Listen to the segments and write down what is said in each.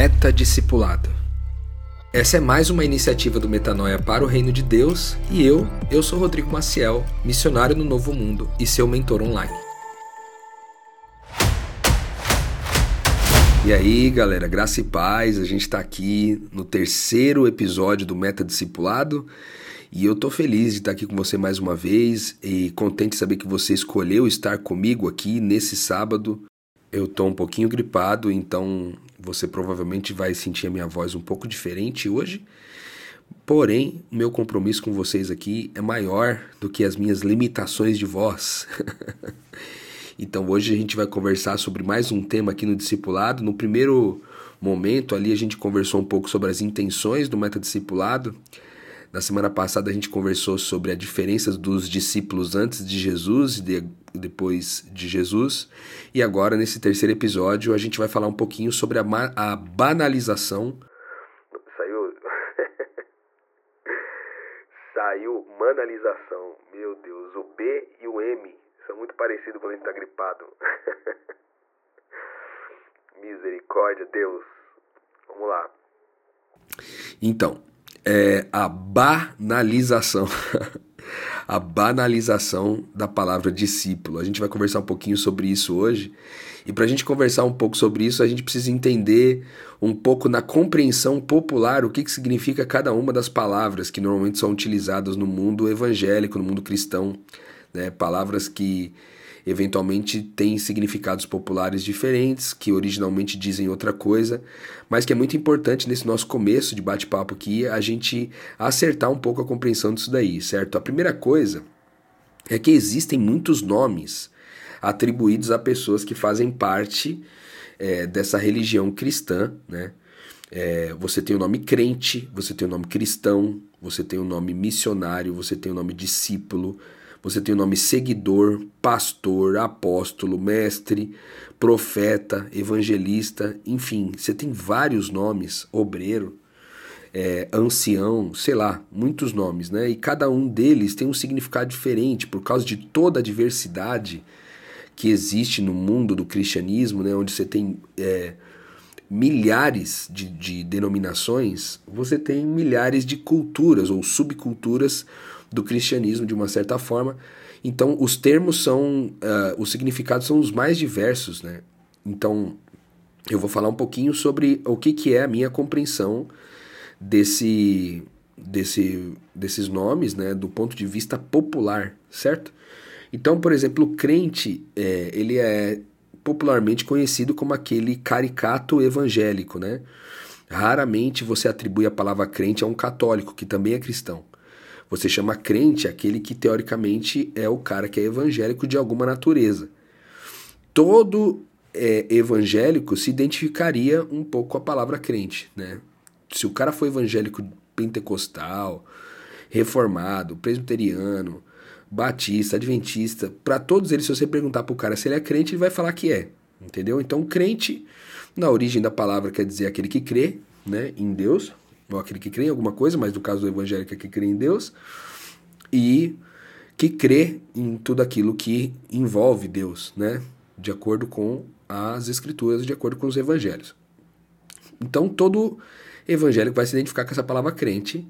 Meta Discipulado. Essa é mais uma iniciativa do Metanoia para o Reino de Deus e eu, eu sou Rodrigo Maciel, missionário no Novo Mundo e seu mentor online. E aí, galera, graça e paz, a gente está aqui no terceiro episódio do Meta Discipulado e eu tô feliz de estar aqui com você mais uma vez e contente de saber que você escolheu estar comigo aqui nesse sábado. Eu tô um pouquinho gripado, então você provavelmente vai sentir a minha voz um pouco diferente hoje. Porém, o meu compromisso com vocês aqui é maior do que as minhas limitações de voz. então hoje a gente vai conversar sobre mais um tema aqui no discipulado. No primeiro momento ali a gente conversou um pouco sobre as intenções do metadiscipulado. discipulado na semana passada a gente conversou sobre a diferença dos discípulos antes de Jesus e de, depois de Jesus. E agora, nesse terceiro episódio, a gente vai falar um pouquinho sobre a, a banalização. Saiu. Saiu manalização. Meu Deus, o B e o M são muito parecidos quando a gente está gripado. Misericórdia, Deus. Vamos lá. Então, é a banalização. a banalização da palavra discípulo. A gente vai conversar um pouquinho sobre isso hoje. E para a gente conversar um pouco sobre isso, a gente precisa entender um pouco na compreensão popular o que, que significa cada uma das palavras que normalmente são utilizadas no mundo evangélico, no mundo cristão. Né? Palavras que eventualmente têm significados populares diferentes, que originalmente dizem outra coisa, mas que é muito importante nesse nosso começo de bate-papo aqui a gente acertar um pouco a compreensão disso daí, certo? A primeira coisa é que existem muitos nomes atribuídos a pessoas que fazem parte é, dessa religião cristã, né? É, você tem o nome crente, você tem o nome cristão, você tem o nome missionário, você tem o nome discípulo, você tem o nome seguidor, pastor, apóstolo, mestre, profeta, evangelista, enfim, você tem vários nomes, obreiro, é, ancião, sei lá, muitos nomes, né? E cada um deles tem um significado diferente por causa de toda a diversidade que existe no mundo do cristianismo, né? Onde você tem é, milhares de, de denominações, você tem milhares de culturas ou subculturas do cristianismo de uma certa forma. Então, os termos são, uh, os significados são os mais diversos, né? Então, eu vou falar um pouquinho sobre o que, que é a minha compreensão desse, desse, desses nomes, né, do ponto de vista popular, certo? Então, por exemplo, o crente, é, ele é popularmente conhecido como aquele caricato evangélico, né? Raramente você atribui a palavra crente a um católico, que também é cristão. Você chama crente aquele que teoricamente é o cara que é evangélico de alguma natureza. Todo é, evangélico se identificaria um pouco com a palavra crente, né? Se o cara for evangélico pentecostal, reformado, presbiteriano, batista, adventista, para todos eles, se você perguntar para o cara se ele é crente, ele vai falar que é, entendeu? Então, crente, na origem da palavra, quer dizer aquele que crê né, em Deus, ou aquele que crê em alguma coisa, mas no caso do evangélico é que crê em Deus, e que crê em tudo aquilo que envolve Deus, né? De acordo com as escrituras, de acordo com os evangelhos. Então todo evangélico vai se identificar com essa palavra crente,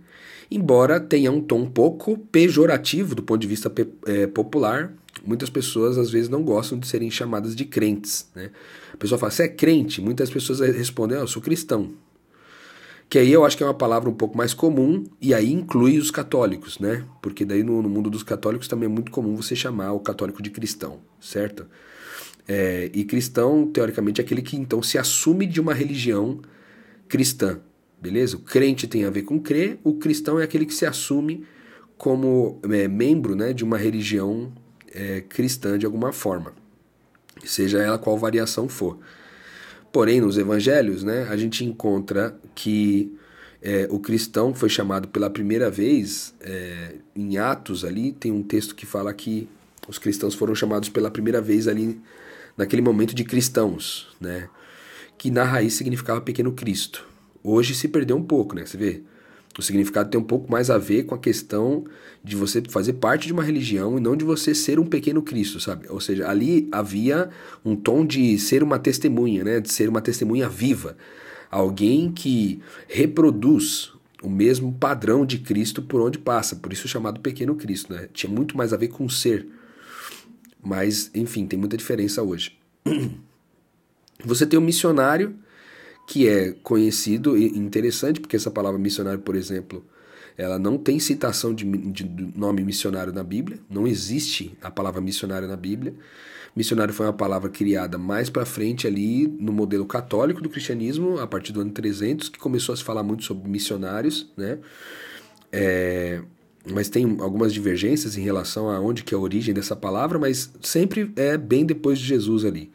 embora tenha um tom pouco pejorativo do ponto de vista é, popular. Muitas pessoas às vezes não gostam de serem chamadas de crentes. Né? A pessoa fala, você é crente? Muitas pessoas respondem, ah, eu sou cristão que aí eu acho que é uma palavra um pouco mais comum, e aí inclui os católicos, né? Porque daí no, no mundo dos católicos também é muito comum você chamar o católico de cristão, certo? É, e cristão, teoricamente, é aquele que então se assume de uma religião cristã, beleza? O crente tem a ver com crer, o cristão é aquele que se assume como é, membro né, de uma religião é, cristã de alguma forma, seja ela qual variação for. Porém, nos evangelhos, né, a gente encontra que é, o cristão foi chamado pela primeira vez é, em Atos ali, tem um texto que fala que os cristãos foram chamados pela primeira vez ali naquele momento de cristãos, né? Que na raiz significava pequeno Cristo. Hoje se perdeu um pouco, né? Você vê, o significado tem um pouco mais a ver com a questão de você fazer parte de uma religião e não de você ser um pequeno Cristo, sabe? Ou seja, ali havia um tom de ser uma testemunha, né? De ser uma testemunha viva. Alguém que reproduz o mesmo padrão de Cristo por onde passa, por isso chamado pequeno Cristo, né? Tinha muito mais a ver com ser. Mas, enfim, tem muita diferença hoje. Você tem um missionário que é conhecido e interessante, porque essa palavra missionário, por exemplo, ela não tem citação de, de, nome missionário na Bíblia, não existe a palavra missionário na Bíblia. Missionário foi uma palavra criada mais para frente ali no modelo católico do cristianismo, a partir do ano 300, que começou a se falar muito sobre missionários, né? É, mas tem algumas divergências em relação a onde que é a origem dessa palavra, mas sempre é bem depois de Jesus ali.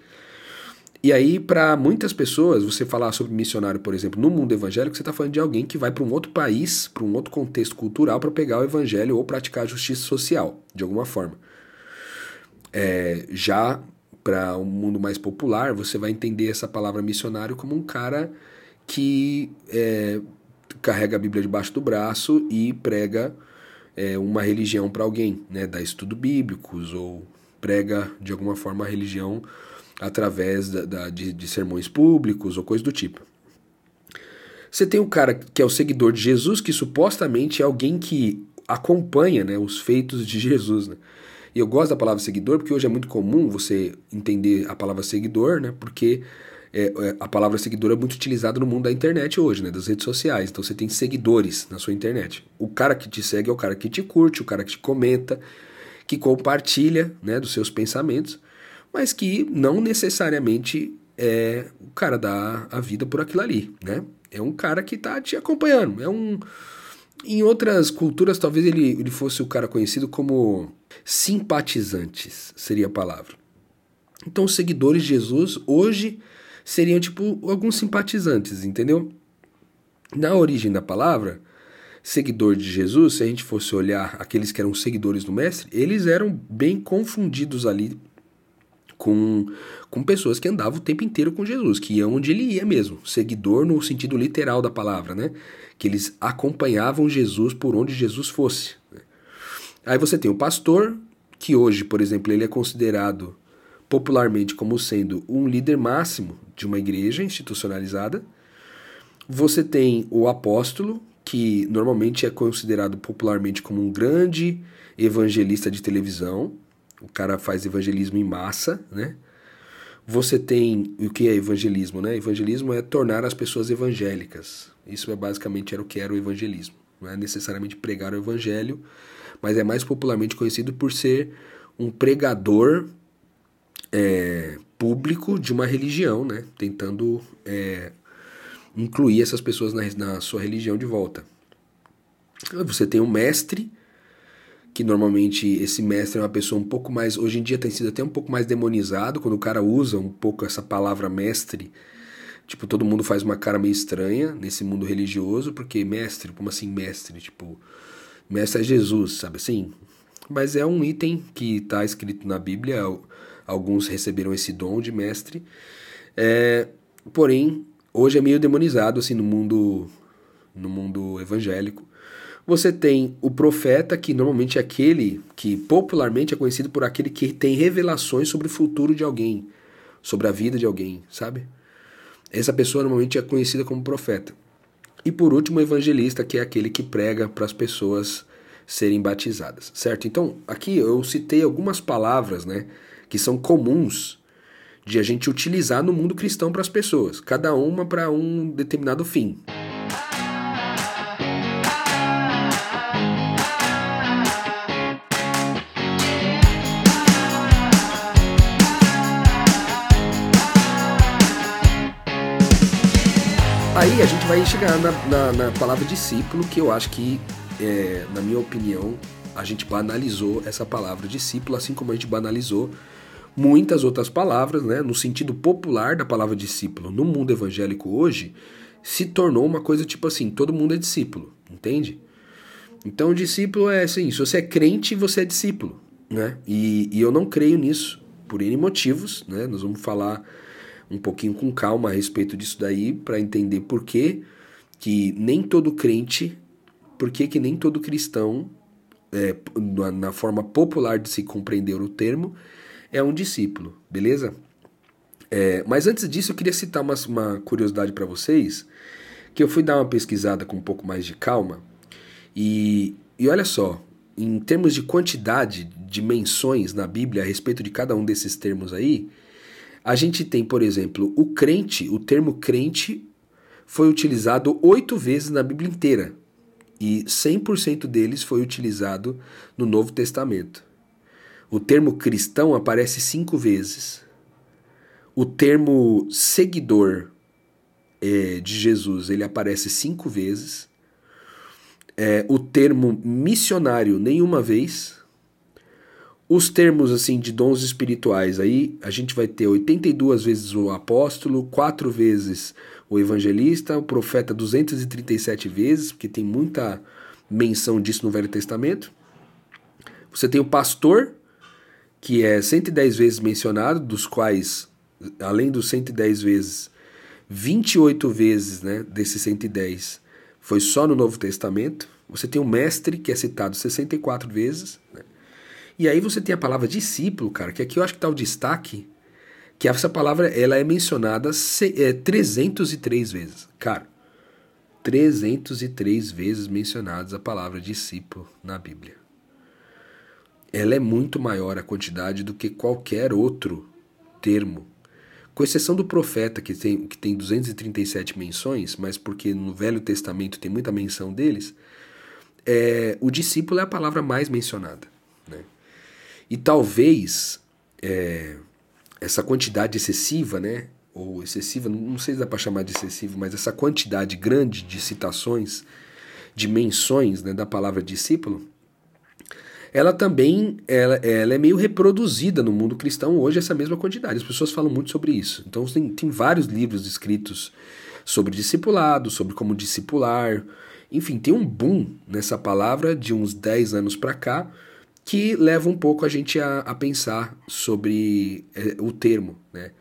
E aí, para muitas pessoas, você falar sobre missionário, por exemplo, no mundo evangélico, você está falando de alguém que vai para um outro país, para um outro contexto cultural, para pegar o evangelho ou praticar a justiça social, de alguma forma. É, já para um mundo mais popular, você vai entender essa palavra missionário como um cara que é, carrega a Bíblia debaixo do braço e prega é, uma religião para alguém, né? dá estudo bíblicos ou prega de alguma forma a religião através da, da de, de sermões públicos ou coisa do tipo. Você tem o cara que é o seguidor de Jesus, que supostamente é alguém que acompanha né, os feitos de Jesus. Né? E eu gosto da palavra seguidor porque hoje é muito comum você entender a palavra seguidor, né? Porque é, é, a palavra seguidor é muito utilizada no mundo da internet hoje, né? Das redes sociais. Então você tem seguidores na sua internet. O cara que te segue é o cara que te curte, o cara que te comenta, que compartilha né, dos seus pensamentos, mas que não necessariamente é o cara dá a vida por aquilo ali, né? É um cara que tá te acompanhando. É um. Em outras culturas, talvez ele, ele fosse o cara conhecido como simpatizantes, seria a palavra. Então, os seguidores de Jesus hoje seriam tipo alguns simpatizantes, entendeu? Na origem da palavra, seguidor de Jesus, se a gente fosse olhar aqueles que eram seguidores do Mestre, eles eram bem confundidos ali com, com pessoas que andavam o tempo inteiro com Jesus, que iam onde ele ia mesmo, seguidor no sentido literal da palavra, né? Que eles acompanhavam Jesus por onde Jesus fosse. Né? Aí você tem o pastor, que hoje, por exemplo, ele é considerado popularmente como sendo um líder máximo de uma igreja institucionalizada. Você tem o apóstolo, que normalmente é considerado popularmente como um grande evangelista de televisão. O cara faz evangelismo em massa, né? Você tem o que é evangelismo, né? Evangelismo é tornar as pessoas evangélicas. Isso é basicamente era o que era o evangelismo. Não é necessariamente pregar o evangelho, mas é mais popularmente conhecido por ser um pregador é, público de uma religião, né? Tentando é, incluir essas pessoas na, na sua religião de volta. Você tem um mestre, que normalmente esse mestre é uma pessoa um pouco mais. Hoje em dia tem sido até um pouco mais demonizado, quando o cara usa um pouco essa palavra mestre. Tipo, todo mundo faz uma cara meio estranha nesse mundo religioso, porque mestre, como assim mestre? Tipo, mestre é Jesus, sabe assim? Mas é um item que está escrito na Bíblia, alguns receberam esse dom de mestre. É, porém, hoje é meio demonizado assim no mundo no mundo evangélico. Você tem o profeta, que normalmente é aquele que popularmente é conhecido por aquele que tem revelações sobre o futuro de alguém, sobre a vida de alguém, sabe? Essa pessoa normalmente é conhecida como profeta. E por último, o evangelista, que é aquele que prega para as pessoas serem batizadas, certo? Então, aqui eu citei algumas palavras, né, que são comuns de a gente utilizar no mundo cristão para as pessoas, cada uma para um determinado fim. Aí a gente vai chegar na, na, na palavra discípulo, que eu acho que é, na minha opinião, a gente banalizou essa palavra discípulo, assim como a gente banalizou muitas outras palavras, né, no sentido popular da palavra discípulo. No mundo evangélico hoje, se tornou uma coisa tipo assim: todo mundo é discípulo, entende? Então, discípulo é assim: se você é crente, você é discípulo, né? E, e eu não creio nisso, por N motivos, né? Nós vamos falar um pouquinho com calma a respeito disso daí, para entender por que, que nem todo crente por que, que nem todo cristão, é, na, na forma popular de se compreender o termo, é um discípulo, beleza? É, mas antes disso, eu queria citar uma, uma curiosidade para vocês, que eu fui dar uma pesquisada com um pouco mais de calma, e, e olha só, em termos de quantidade de menções na Bíblia a respeito de cada um desses termos aí, a gente tem, por exemplo, o crente, o termo crente foi utilizado oito vezes na Bíblia inteira, e 100% deles foi utilizado no Novo Testamento. O termo cristão aparece cinco vezes. O termo seguidor é, de Jesus ele aparece cinco vezes. É, o termo missionário nenhuma vez. Os termos assim de dons espirituais aí a gente vai ter 82 vezes o apóstolo, quatro vezes o evangelista, o profeta 237 vezes, porque tem muita menção disso no Velho Testamento. Você tem o pastor, que é 110 vezes mencionado, dos quais, além dos 110 vezes, 28 vezes né, desses 110 foi só no Novo Testamento. Você tem o mestre, que é citado 64 vezes. Né? E aí você tem a palavra discípulo, cara, que aqui eu acho que está o destaque, que essa palavra ela é mencionada é, 303 vezes. Cara, 303 vezes mencionadas a palavra discípulo na Bíblia. Ela é muito maior a quantidade do que qualquer outro termo. Com exceção do profeta, que tem, que tem 237 menções, mas porque no Velho Testamento tem muita menção deles, é, o discípulo é a palavra mais mencionada. Né? E talvez é, essa quantidade excessiva, né, ou excessiva, não sei se dá para chamar de excessivo, mas essa quantidade grande de citações, de menções né, da palavra discípulo, ela também ela, ela é meio reproduzida no mundo cristão hoje, essa mesma quantidade. As pessoas falam muito sobre isso. Então tem, tem vários livros escritos sobre discipulado, sobre como discipular. Enfim, tem um boom nessa palavra de uns 10 anos para cá, que leva um pouco a gente a, a pensar sobre é, o termo, né?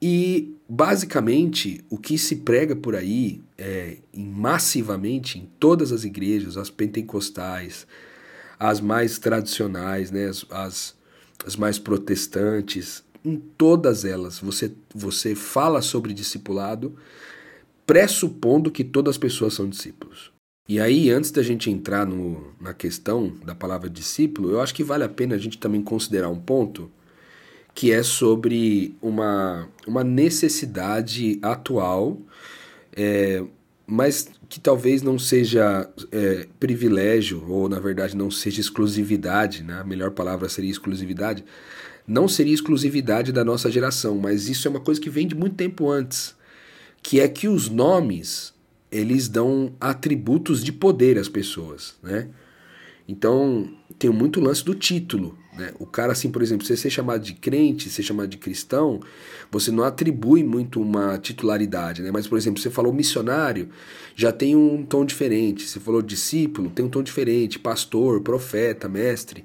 E basicamente o que se prega por aí, é, massivamente em todas as igrejas, as pentecostais, as mais tradicionais, né, as, as, as mais protestantes, em todas elas você, você fala sobre discipulado pressupondo que todas as pessoas são discípulos. E aí, antes da gente entrar no, na questão da palavra discípulo, eu acho que vale a pena a gente também considerar um ponto que é sobre uma, uma necessidade atual, é, mas que talvez não seja é, privilégio, ou na verdade não seja exclusividade, né? a melhor palavra seria exclusividade, não seria exclusividade da nossa geração, mas isso é uma coisa que vem de muito tempo antes, que é que os nomes eles dão atributos de poder às pessoas, né? Então, tem muito lance do título, né? O cara, assim, por exemplo, você ser chamado de crente, ser chamado de cristão, você não atribui muito uma titularidade, né? Mas, por exemplo, você falou missionário, já tem um tom diferente. Você falou discípulo, tem um tom diferente. Pastor, profeta, mestre.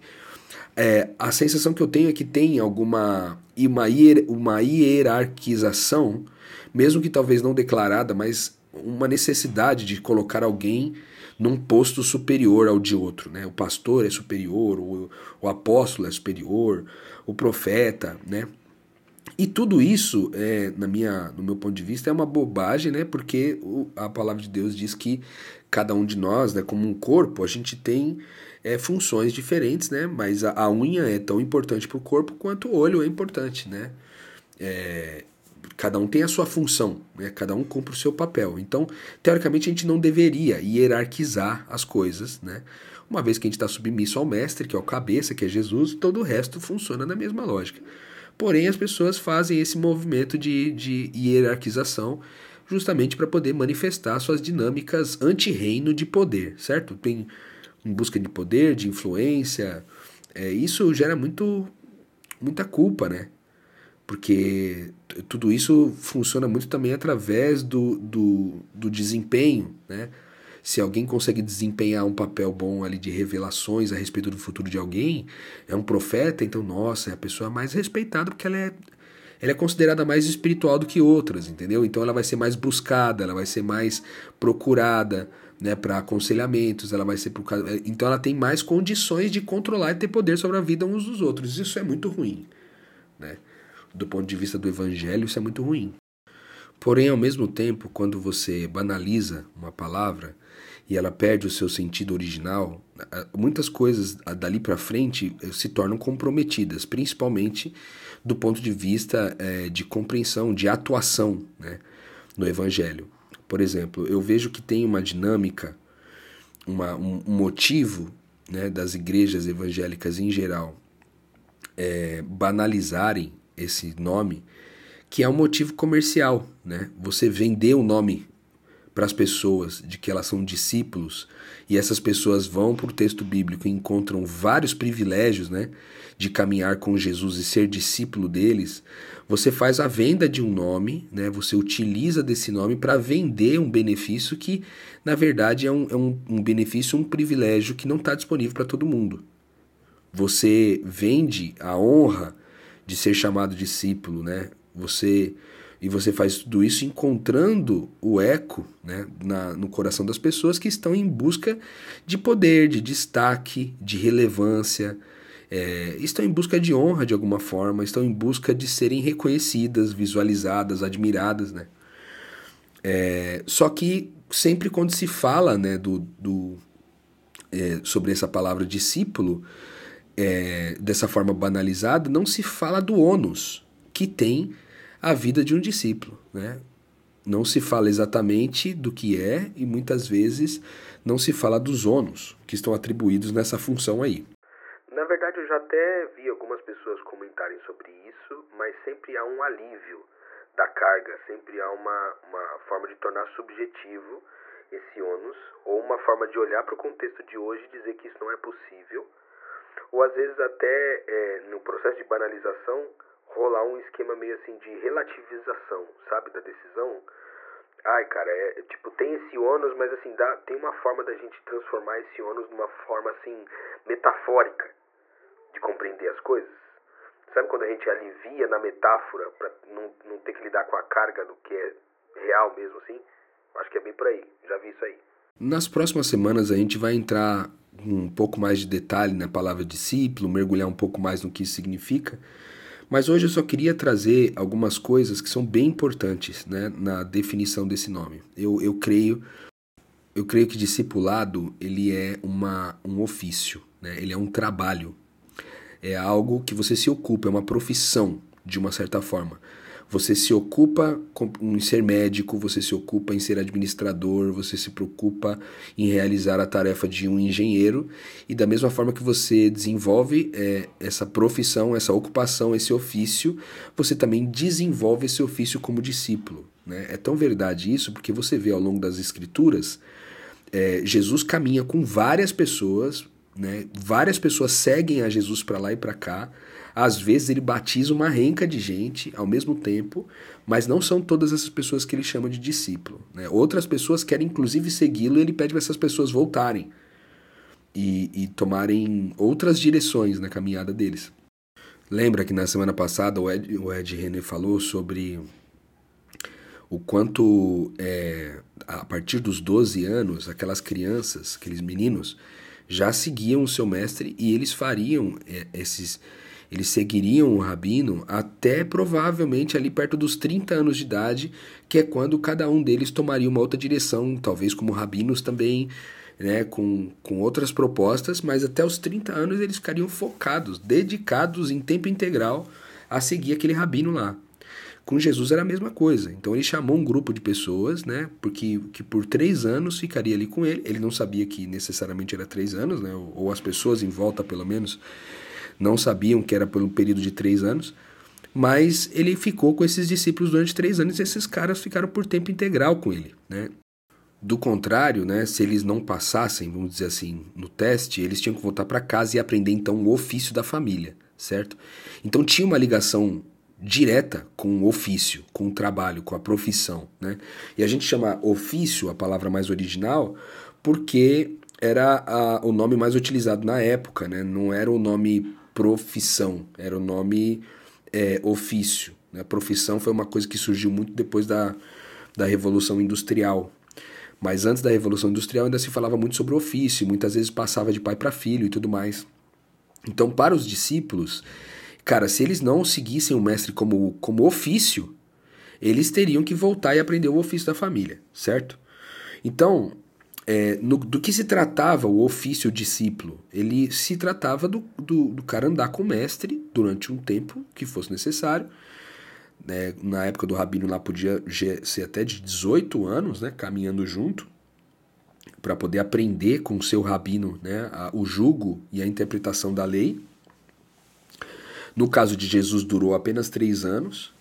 É, a sensação que eu tenho é que tem alguma uma, hier, uma hierarquização, mesmo que talvez não declarada, mas uma necessidade de colocar alguém num posto superior ao de outro. Né? O pastor é superior, o, o apóstolo é superior, o profeta, né? E tudo isso, é, na minha, no meu ponto de vista, é uma bobagem, né? Porque o, a palavra de Deus diz que cada um de nós, né, como um corpo, a gente tem é, funções diferentes, né? Mas a, a unha é tão importante para o corpo quanto o olho é importante, né? É, cada um tem a sua função, né? cada um cumpre o seu papel. Então, teoricamente, a gente não deveria hierarquizar as coisas, né? Uma vez que a gente está submisso ao mestre, que é o cabeça, que é Jesus, todo o resto funciona na mesma lógica. Porém, as pessoas fazem esse movimento de, de hierarquização justamente para poder manifestar suas dinâmicas anti-reino de poder, certo? Tem em busca de poder, de influência. É, isso gera muito, muita culpa, né? Porque tudo isso funciona muito também através do, do, do desempenho, né? Se alguém consegue desempenhar um papel bom ali de revelações a respeito do futuro de alguém, é um profeta, então, nossa, é a pessoa mais respeitada porque ela é, ela é considerada mais espiritual do que outras, entendeu? Então ela vai ser mais buscada, ela vai ser mais procurada, né, para aconselhamentos, ela vai ser procurada, então ela tem mais condições de controlar e ter poder sobre a vida uns dos outros. Isso é muito ruim, né? Do ponto de vista do evangelho, isso é muito ruim. Porém, ao mesmo tempo, quando você banaliza uma palavra e ela perde o seu sentido original, muitas coisas dali para frente eh, se tornam comprometidas, principalmente do ponto de vista é, de compreensão, de atuação né, no Evangelho. Por exemplo, eu vejo que tem uma dinâmica, uma, um motivo né, das igrejas evangélicas em geral é, banalizarem esse nome, que é um motivo comercial. Né? Você vender o nome para as pessoas de que elas são discípulos e essas pessoas vão para o texto bíblico e encontram vários privilégios né, de caminhar com Jesus e ser discípulo deles, você faz a venda de um nome, né, você utiliza desse nome para vender um benefício que, na verdade, é um, é um, um benefício, um privilégio que não está disponível para todo mundo. Você vende a honra de ser chamado discípulo, né? Você e você faz tudo isso encontrando o eco né, na, no coração das pessoas que estão em busca de poder, de destaque, de relevância, é, estão em busca de honra de alguma forma, estão em busca de serem reconhecidas, visualizadas, admiradas. Né? É, só que sempre quando se fala né, do, do é, sobre essa palavra discípulo, é, dessa forma banalizada, não se fala do ônus que tem a vida de um discípulo. Né? Não se fala exatamente do que é e muitas vezes não se fala dos ônus que estão atribuídos nessa função aí. Na verdade, eu já até vi algumas pessoas comentarem sobre isso, mas sempre há um alívio da carga, sempre há uma, uma forma de tornar subjetivo esse ônus, ou uma forma de olhar para o contexto de hoje e dizer que isso não é possível ou às vezes até é, no processo de banalização rolar um esquema meio assim de relativização, sabe, da decisão. Ai, cara, é, tipo, tem esse ônus, mas assim, dá, tem uma forma da gente transformar esse ônus numa forma assim metafórica de compreender as coisas. Sabe quando a gente alivia na metáfora para não, não ter que lidar com a carga do que é real mesmo assim? Acho que é bem por aí. Já vi isso aí. Nas próximas semanas a gente vai entrar um pouco mais de detalhe na palavra discípulo, mergulhar um pouco mais no que isso significa. Mas hoje eu só queria trazer algumas coisas que são bem importantes né, na definição desse nome. Eu, eu creio eu creio que discipulado ele é uma, um ofício, né? ele é um trabalho, é algo que você se ocupa, é uma profissão de uma certa forma. Você se ocupa em ser médico, você se ocupa em ser administrador, você se preocupa em realizar a tarefa de um engenheiro, e da mesma forma que você desenvolve é, essa profissão, essa ocupação, esse ofício, você também desenvolve esse ofício como discípulo. Né? É tão verdade isso porque você vê ao longo das Escrituras, é, Jesus caminha com várias pessoas, né? várias pessoas seguem a Jesus para lá e para cá às vezes ele batiza uma renca de gente ao mesmo tempo, mas não são todas essas pessoas que ele chama de discípulo. Né? Outras pessoas querem inclusive segui-lo e ele pede para essas pessoas voltarem e, e tomarem outras direções na caminhada deles. Lembra que na semana passada o Ed, o Ed falou sobre o quanto é, a partir dos 12 anos, aquelas crianças, aqueles meninos, já seguiam o seu mestre e eles fariam é, esses eles seguiriam o rabino até provavelmente ali perto dos 30 anos de idade, que é quando cada um deles tomaria uma outra direção, talvez como rabinos também, né, com, com outras propostas, mas até os 30 anos eles ficariam focados, dedicados em tempo integral a seguir aquele rabino lá. Com Jesus era a mesma coisa. Então ele chamou um grupo de pessoas, né? Porque que por três anos ficaria ali com ele. Ele não sabia que necessariamente era três anos, né? Ou, ou as pessoas em volta, pelo menos, não sabiam que era pelo período de três anos, mas ele ficou com esses discípulos durante três anos e esses caras ficaram por tempo integral com ele, né? Do contrário, né, se eles não passassem, vamos dizer assim, no teste, eles tinham que voltar para casa e aprender então o ofício da família, certo? Então tinha uma ligação direta com o ofício, com o trabalho, com a profissão, né? E a gente chama ofício, a palavra mais original, porque era a, o nome mais utilizado na época, né? Não era o nome profissão, era o nome é, ofício. Né? Profissão foi uma coisa que surgiu muito depois da, da Revolução Industrial. Mas antes da Revolução Industrial ainda se falava muito sobre ofício, muitas vezes passava de pai para filho e tudo mais. Então, para os discípulos, cara, se eles não seguissem o mestre como, como ofício, eles teriam que voltar e aprender o ofício da família, certo? Então, é, no, do que se tratava o ofício discípulo? Ele se tratava do, do, do, cara andar com o mestre durante um tempo que fosse necessário. Né? Na época do rabino lá podia ser até de 18 anos, né? caminhando junto, para poder aprender com o seu rabino né? A, o jugo e a interpretação da lei. No caso de Jesus, durou apenas três anos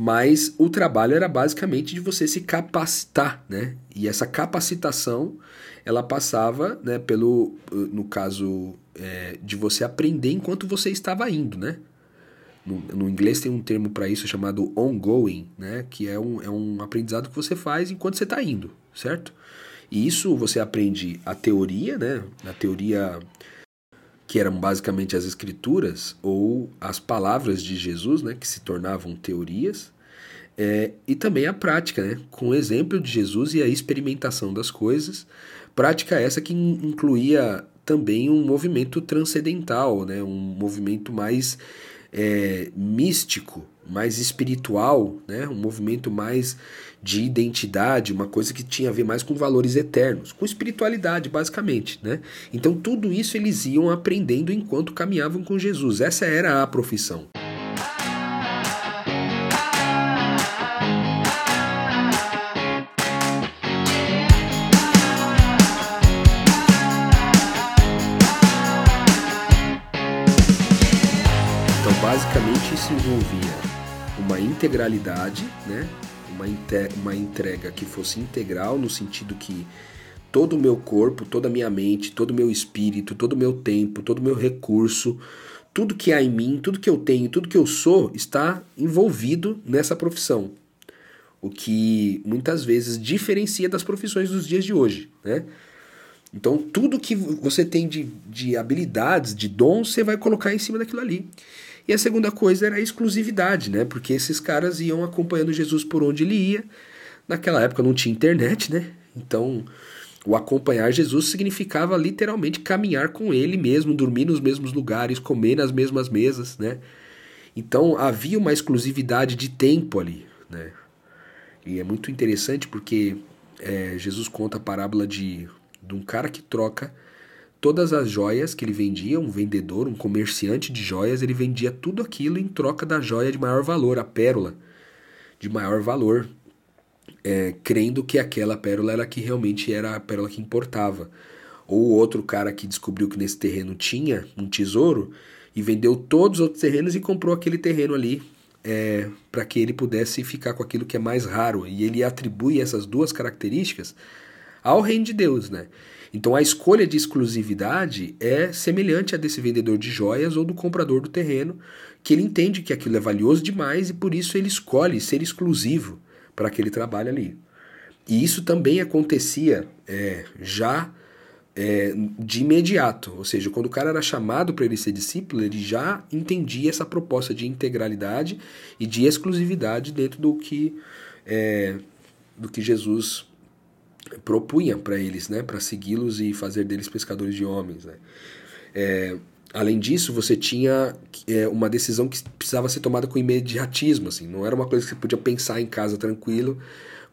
mas o trabalho era basicamente de você se capacitar, né? E essa capacitação ela passava, né, pelo, no caso é, de você aprender enquanto você estava indo, né? No, no inglês tem um termo para isso chamado ongoing, né? Que é um, é um aprendizado que você faz enquanto você está indo, certo? E isso você aprende a teoria, né? A teoria que eram basicamente as escrituras ou as palavras de Jesus, né, que se tornavam teorias, é, e também a prática, né, com o exemplo de Jesus e a experimentação das coisas, prática essa que incluía também um movimento transcendental, né, um movimento mais é, místico, mais espiritual, né? um movimento mais de identidade, uma coisa que tinha a ver mais com valores eternos, com espiritualidade, basicamente. Né? Então, tudo isso eles iam aprendendo enquanto caminhavam com Jesus. Essa era a profissão. Envolvia uma integralidade, né? uma, uma entrega que fosse integral, no sentido que todo o meu corpo, toda a minha mente, todo o meu espírito, todo o meu tempo, todo o meu recurso, tudo que há em mim, tudo que eu tenho, tudo que eu sou está envolvido nessa profissão. O que muitas vezes diferencia das profissões dos dias de hoje, né? Então, tudo que você tem de, de habilidades, de dons, você vai colocar em cima daquilo ali. E a segunda coisa era a exclusividade, né? Porque esses caras iam acompanhando Jesus por onde ele ia. Naquela época não tinha internet, né? Então, o acompanhar Jesus significava literalmente caminhar com ele mesmo, dormir nos mesmos lugares, comer nas mesmas mesas, né? Então, havia uma exclusividade de tempo ali, né? E é muito interessante porque é, Jesus conta a parábola de, de um cara que troca todas as joias que ele vendia, um vendedor, um comerciante de joias, ele vendia tudo aquilo em troca da joia de maior valor, a pérola de maior valor, é, crendo que aquela pérola era que realmente era a pérola que importava. Ou outro cara que descobriu que nesse terreno tinha um tesouro e vendeu todos os outros terrenos e comprou aquele terreno ali é, para que ele pudesse ficar com aquilo que é mais raro. E ele atribui essas duas características ao reino de Deus, né? Então a escolha de exclusividade é semelhante a desse vendedor de joias ou do comprador do terreno, que ele entende que aquilo é valioso demais e por isso ele escolhe ser exclusivo para aquele trabalho ali. E isso também acontecia é, já é, de imediato, ou seja, quando o cara era chamado para ele ser discípulo, ele já entendia essa proposta de integralidade e de exclusividade dentro do que, é, do que Jesus propunha para eles, né, para segui-los e fazer deles pescadores de homens. Né. É, além disso, você tinha é, uma decisão que precisava ser tomada com imediatismo, assim, não era uma coisa que você podia pensar em casa tranquilo,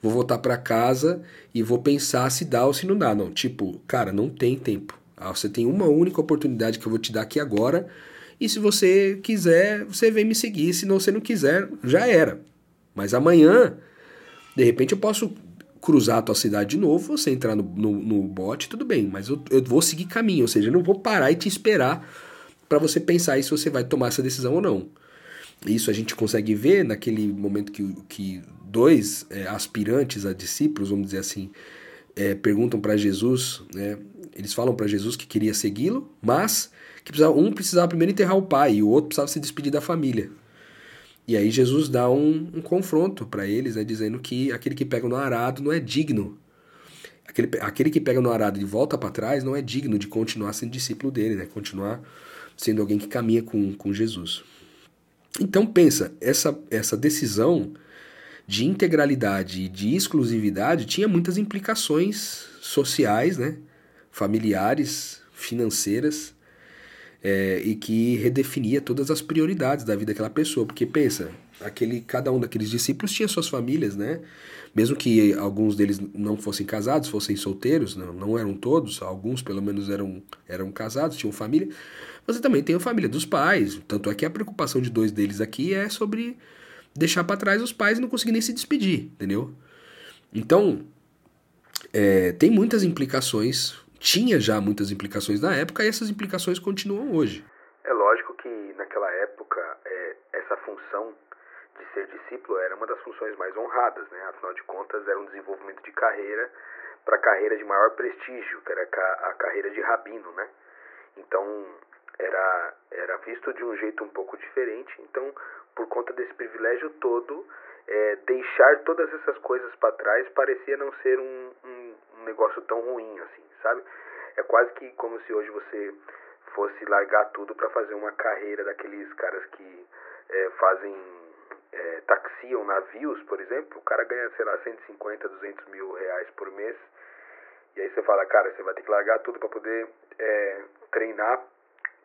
vou voltar para casa e vou pensar se dá ou se não dá, não. Tipo, cara, não tem tempo. Ah, você tem uma única oportunidade que eu vou te dar aqui agora. E se você quiser, você vem me seguir. Se não, você não quiser, já era. Mas amanhã, de repente, eu posso cruzar a tua cidade de novo, você entrar no, no, no bote, tudo bem, mas eu, eu vou seguir caminho, ou seja, eu não vou parar e te esperar para você pensar se você vai tomar essa decisão ou não. Isso a gente consegue ver naquele momento que, que dois é, aspirantes a discípulos, vamos dizer assim, é, perguntam para Jesus, né, eles falam para Jesus que queria segui-lo, mas que precisava, um precisava primeiro enterrar o pai e o outro precisava se despedir da família. E aí Jesus dá um, um confronto para eles, né, dizendo que aquele que pega no arado não é digno. Aquele, aquele que pega no arado e volta para trás não é digno de continuar sendo discípulo dele, né, continuar sendo alguém que caminha com, com Jesus. Então pensa, essa, essa decisão de integralidade e de exclusividade tinha muitas implicações sociais, né, familiares, financeiras, é, e que redefinia todas as prioridades da vida daquela pessoa. Porque pensa, aquele, cada um daqueles discípulos tinha suas famílias, né? Mesmo que alguns deles não fossem casados, fossem solteiros, não, não eram todos, alguns pelo menos eram, eram casados, tinham família. Você também tem a família dos pais. Tanto é que a preocupação de dois deles aqui é sobre deixar para trás os pais e não conseguir nem se despedir, entendeu? Então, é, tem muitas implicações, tinha já muitas implicações na época e essas implicações continuam hoje. É lógico que naquela época é, essa função de ser discípulo era uma das funções mais honradas, né? Afinal de contas, era um desenvolvimento de carreira para a carreira de maior prestígio, que era a carreira de rabino, né? Então, era, era visto de um jeito um pouco diferente. Então, por conta desse privilégio todo, é, deixar todas essas coisas para trás parecia não ser um, um, um, negócio tão ruim assim, sabe? É quase que como se hoje você fosse largar tudo para fazer uma carreira daqueles caras que é, fazem é, taxiam navios, por exemplo. O cara ganha, sei lá, 150, 200 mil reais por mês. E aí você fala, cara, você vai ter que largar tudo para poder é, treinar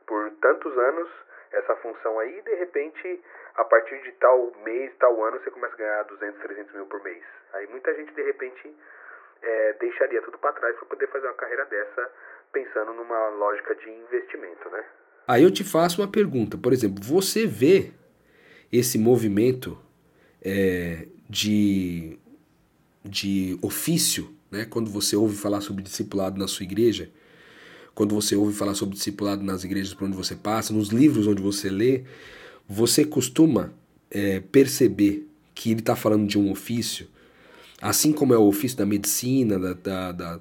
por tantos anos essa função aí e de repente a partir de tal mês, tal ano você começa a ganhar 200, 300 mil por mês. Aí muita gente de repente é, deixaria tudo para trás para poder fazer uma carreira dessa pensando numa lógica de investimento, né? Aí eu te faço uma pergunta, por exemplo, você vê esse movimento é, de, de ofício, né? Quando você ouve falar sobre discipulado na sua igreja, quando você ouve falar sobre discipulado nas igrejas por onde você passa, nos livros onde você lê, você costuma é, perceber que ele está falando de um ofício, assim como é o ofício da medicina, da, da, da,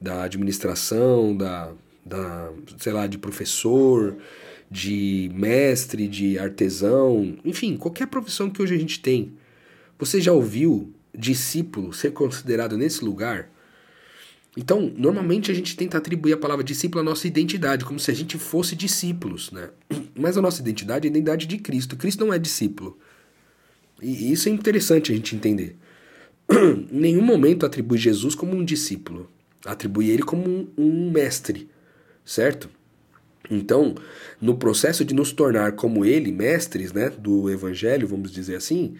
da administração, da, da, sei lá, de professor, de mestre, de artesão, enfim, qualquer profissão que hoje a gente tem. Você já ouviu discípulo ser considerado nesse lugar? Então, normalmente a gente tenta atribuir a palavra discípulo à nossa identidade, como se a gente fosse discípulos, né? Mas a nossa identidade é a identidade de Cristo. Cristo não é discípulo. E isso é interessante a gente entender. em nenhum momento atribui Jesus como um discípulo. Atribui ele como um, um mestre, certo? Então, no processo de nos tornar como ele, mestres né, do evangelho, vamos dizer assim,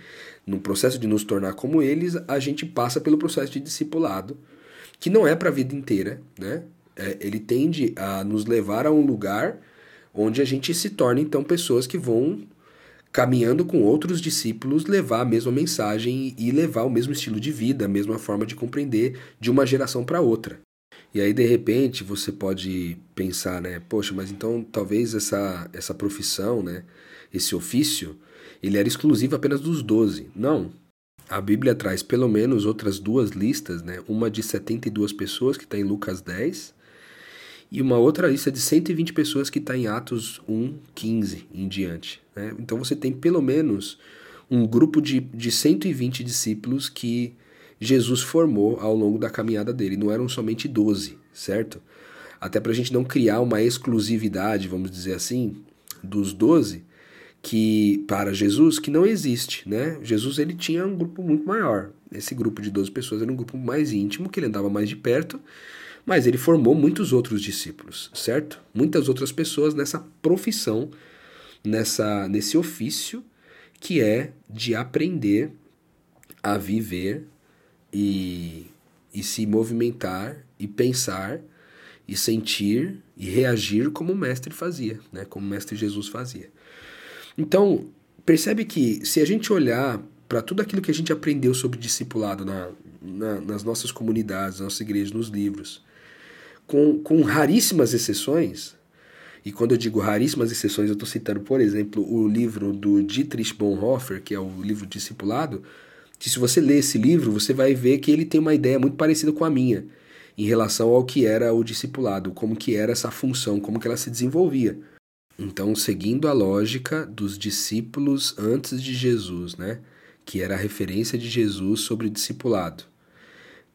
no processo de nos tornar como eles, a gente passa pelo processo de discipulado que não é para a vida inteira, né? É, ele tende a nos levar a um lugar onde a gente se torna então pessoas que vão caminhando com outros discípulos levar a mesma mensagem e levar o mesmo estilo de vida, a mesma forma de compreender de uma geração para outra. E aí de repente você pode pensar, né, poxa, mas então talvez essa essa profissão, né, esse ofício, ele era exclusivo apenas dos doze. Não, a Bíblia traz pelo menos outras duas listas, né? Uma de 72 pessoas, que está em Lucas 10, e uma outra lista de 120 pessoas que está em Atos 1, 15 em diante. Né? Então você tem pelo menos um grupo de, de 120 discípulos que Jesus formou ao longo da caminhada dele. Não eram somente 12, certo? Até para a gente não criar uma exclusividade, vamos dizer assim, dos 12, que para Jesus que não existe, né? Jesus ele tinha um grupo muito maior. Esse grupo de 12 pessoas era um grupo mais íntimo, que ele andava mais de perto, mas ele formou muitos outros discípulos, certo? Muitas outras pessoas nessa profissão, nessa nesse ofício que é de aprender a viver e, e se movimentar e pensar e sentir e reagir como o mestre fazia, né? Como o mestre Jesus fazia. Então, percebe que se a gente olhar para tudo aquilo que a gente aprendeu sobre discipulado na, na, nas nossas comunidades, nas nossas igrejas, nos livros, com, com raríssimas exceções, e quando eu digo raríssimas exceções, eu estou citando, por exemplo, o livro do Dietrich Bonhoeffer, que é o livro Discipulado, que se você ler esse livro, você vai ver que ele tem uma ideia muito parecida com a minha, em relação ao que era o discipulado, como que era essa função, como que ela se desenvolvia. Então, seguindo a lógica dos discípulos antes de Jesus, né? Que era a referência de Jesus sobre o discipulado.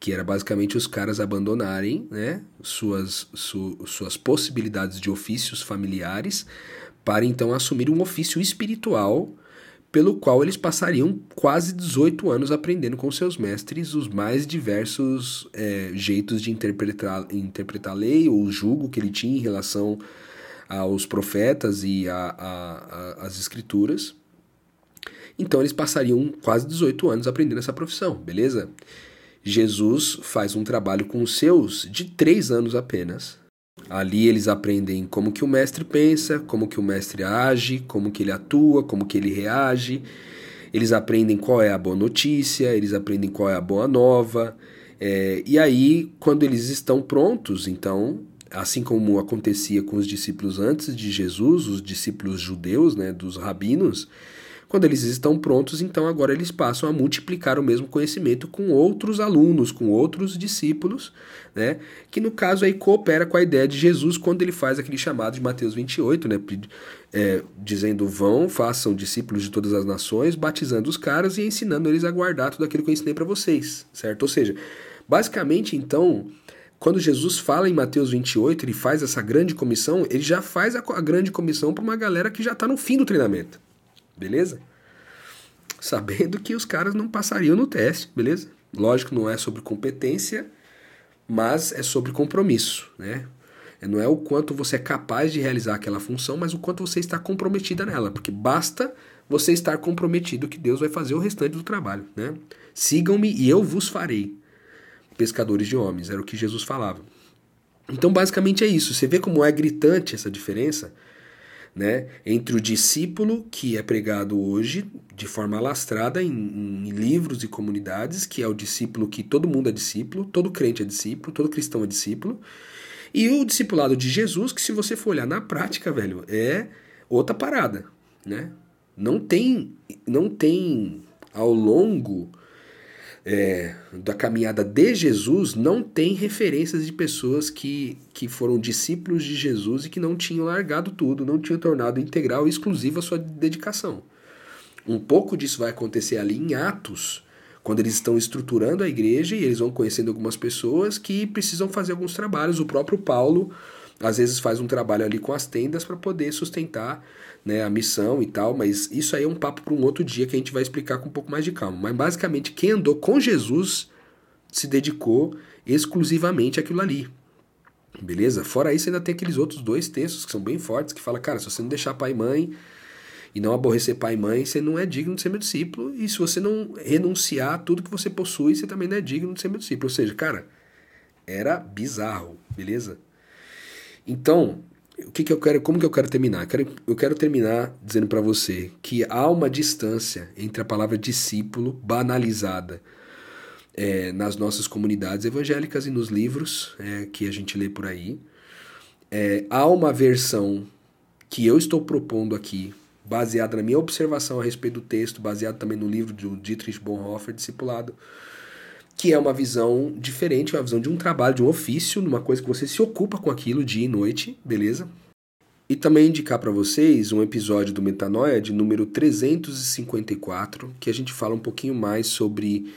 Que era basicamente os caras abandonarem né, suas, su, suas possibilidades de ofícios familiares para então assumir um ofício espiritual pelo qual eles passariam quase 18 anos aprendendo com seus mestres os mais diversos é, jeitos de interpretar, interpretar a lei ou o julgo que ele tinha em relação aos profetas e as escrituras. Então eles passariam quase 18 anos aprendendo essa profissão, beleza? Jesus faz um trabalho com os seus de três anos apenas. Ali eles aprendem como que o mestre pensa, como que o mestre age, como que ele atua, como que ele reage. Eles aprendem qual é a boa notícia, eles aprendem qual é a boa nova. É, e aí, quando eles estão prontos, então, assim como acontecia com os discípulos antes de Jesus, os discípulos judeus, né, dos rabinos, quando eles estão prontos, então agora eles passam a multiplicar o mesmo conhecimento com outros alunos, com outros discípulos, né? Que no caso aí coopera com a ideia de Jesus quando ele faz aquele chamado de Mateus 28, né? É, dizendo: vão, façam discípulos de todas as nações, batizando os caras e ensinando eles a guardar tudo aquilo que eu ensinei para vocês, certo? Ou seja, basicamente então. Quando Jesus fala em Mateus 28, ele faz essa grande comissão, ele já faz a, grande comissão para uma galera que já está no fim do treinamento. Beleza? Sabendo que os caras não passariam no teste, beleza? Lógico, não é sobre competência, mas é sobre compromisso, né? Não é o quanto você é capaz de realizar aquela função, mas o quanto você está comprometida nela, porque basta você estar comprometido que Deus vai fazer o restante do trabalho, né? Sigam-me e eu vos farei pescadores de homens, era o que Jesus falava. Então, basicamente é isso. Você vê como é gritante essa diferença né, entre o discípulo que é pregado hoje de forma alastrada em, em, livros e comunidades, que é o discípulo que todo mundo é discípulo, todo crente é discípulo, todo cristão é discípulo, e o discipulado de Jesus, que se você for olhar na prática, velho, é outra parada, né? Não tem, não tem ao longo é, da caminhada de Jesus não tem referências de pessoas que, que foram discípulos de Jesus e que não tinham largado tudo, não tinham tornado integral e exclusiva a sua dedicação. Um pouco disso vai acontecer ali em Atos, quando eles estão estruturando a igreja e eles vão conhecendo algumas pessoas que precisam fazer alguns trabalhos. O próprio Paulo às vezes faz um trabalho ali com as tendas para poder sustentar né, a missão e tal, mas isso aí é um papo para um outro dia que a gente vai explicar com um pouco mais de calma. Mas basicamente, quem andou com Jesus se dedicou exclusivamente àquilo ali. Beleza? Fora isso, ainda tem aqueles outros dois textos que são bem fortes, que fala, cara, se você não deixar pai e mãe e não aborrecer pai e mãe, você não é digno de ser meu discípulo. E se você não renunciar a tudo que você possui, você também não é digno de ser meu discípulo. Ou seja, cara, era bizarro, beleza? Então, o que, que eu quero, como que eu quero terminar? Eu quero, eu quero terminar dizendo para você que há uma distância entre a palavra discípulo banalizada é, nas nossas comunidades evangélicas e nos livros é, que a gente lê por aí. É, há uma versão que eu estou propondo aqui, baseada na minha observação a respeito do texto, baseado também no livro do Dietrich Bonhoeffer, Discipulado, que é uma visão diferente, uma visão de um trabalho, de um ofício, numa coisa que você se ocupa com aquilo dia e noite, beleza? E também indicar para vocês um episódio do Metanoia de número 354, que a gente fala um pouquinho mais sobre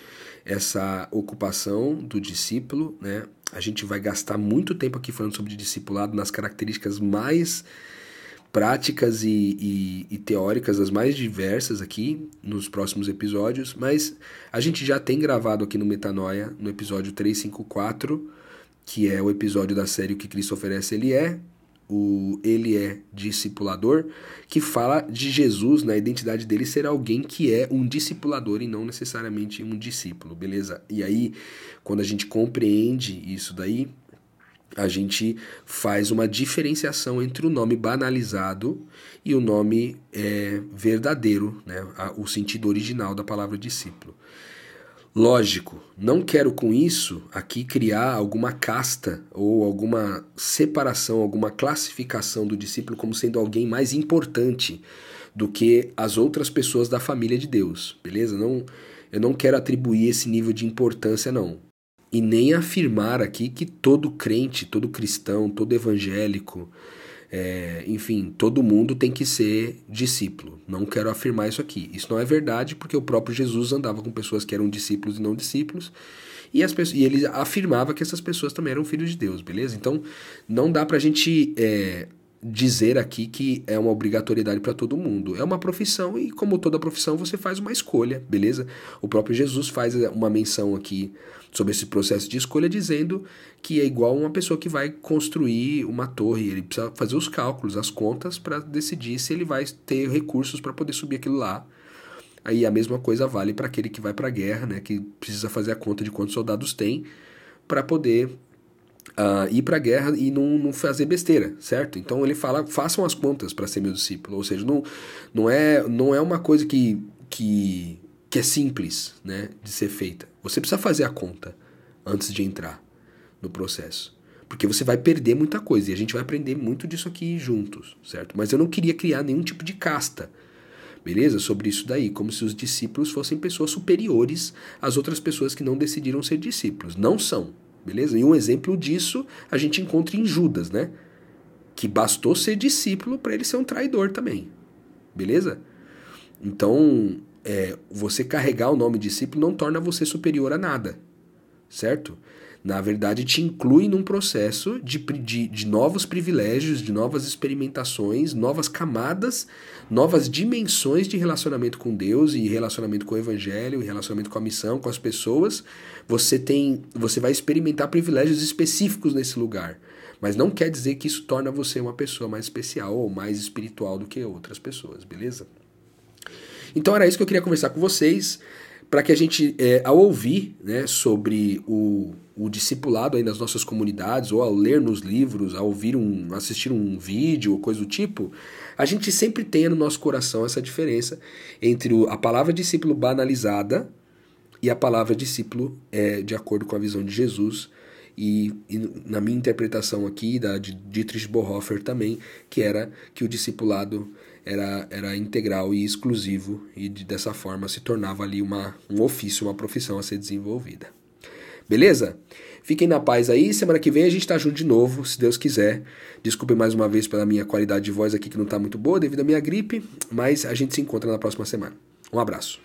essa ocupação do discípulo, né? A gente vai gastar muito tempo aqui falando sobre discipulado nas características mais práticas e, e, e, teóricas, as mais diversas aqui nos próximos episódios, mas a gente já tem gravado aqui no Metanoia, no episódio 354, que é o episódio da série O que Cristo oferece, ele é, o Ele é discipulador, que fala de Jesus, na identidade dele ser alguém que é um discipulador e não necessariamente um discípulo, beleza? E aí, quando a gente compreende isso daí, a gente faz uma diferenciação entre o nome banalizado e o nome é, verdadeiro, né? o sentido original da palavra discípulo. Lógico, não quero com isso aqui criar alguma casta ou alguma separação, alguma classificação do discípulo como sendo alguém mais importante do que as outras pessoas da família de Deus, beleza? Não, eu não quero atribuir esse nível de importância, não e nem afirmar aqui que todo crente, todo cristão, todo evangélico, é, enfim, todo mundo tem que ser discípulo. Não quero afirmar isso aqui. Isso não é verdade porque o próprio Jesus andava com pessoas que eram discípulos e não discípulos. E, as pessoas, e ele afirmava que essas pessoas também eram filhos de Deus, beleza? Então, não dá pra gente é, dizer aqui que é uma obrigatoriedade para todo mundo. É uma profissão e, como toda profissão, você faz uma escolha, beleza? O próprio Jesus faz uma menção aqui sobre esse processo de escolha, dizendo que é igual uma pessoa que vai construir uma torre. Ele precisa fazer os cálculos, as contas, para decidir se ele vai ter recursos para poder subir aquilo lá. Aí a mesma coisa vale para aquele que vai para a guerra, né? Que precisa fazer a conta de quantos soldados tem para poder uh, ir para a guerra e não, não fazer besteira, certo? Então ele fala, façam as contas para ser meu discípulo, ou seja, não, não, é, não é uma coisa que, que, que é simples né, de ser feita. Você precisa fazer a conta antes de entrar no processo. Porque você vai perder muita coisa e a gente vai aprender muito disso aqui juntos, certo? Mas eu não queria criar nenhum tipo de casta, beleza? Sobre isso daí, como se os discípulos fossem pessoas superiores às outras pessoas que não decidiram ser discípulos. Não são, beleza? E um exemplo disso a gente encontra em Judas, né? Que bastou ser discípulo para ele ser um traidor também, beleza? Então, é, você carregar o nome discípulo não torna você superior a nada, certo? Na verdade, te inclui num processo de, de, de novos privilégios, de novas experimentações, novas camadas, novas dimensões de relacionamento com Deus e relacionamento com o Evangelho, e relacionamento com a missão, com as pessoas. Você tem, você vai experimentar privilégios específicos nesse lugar. Mas não quer dizer que isso torna você uma pessoa mais especial ou mais espiritual do que outras pessoas, beleza? Então era isso que eu queria conversar com vocês para que a gente, é, ao ouvir né, sobre o, o discipulado aí nas nossas comunidades, ou ao ler nos livros, ao ouvir um, assistir um vídeo ou coisa do tipo, a gente sempre tenha no nosso coração essa diferença entre a palavra discípulo banalizada e a palavra discípulo é, de acordo com a visão de Jesus. E, e, na minha interpretação aqui, da de Dietrich Bonhoeffer também, que era que o discipulado era, era integral e exclusivo e de, dessa forma se tornava ali uma, um ofício, uma profissão a ser desenvolvida. Beleza? Fiquem na paz aí. Semana que vem a gente tá junto de novo, se Deus quiser. Desculpem mais uma vez pela minha qualidade de voz aqui que não tá muito boa devido à minha gripe, mas a gente se encontra na próxima semana. Um abraço.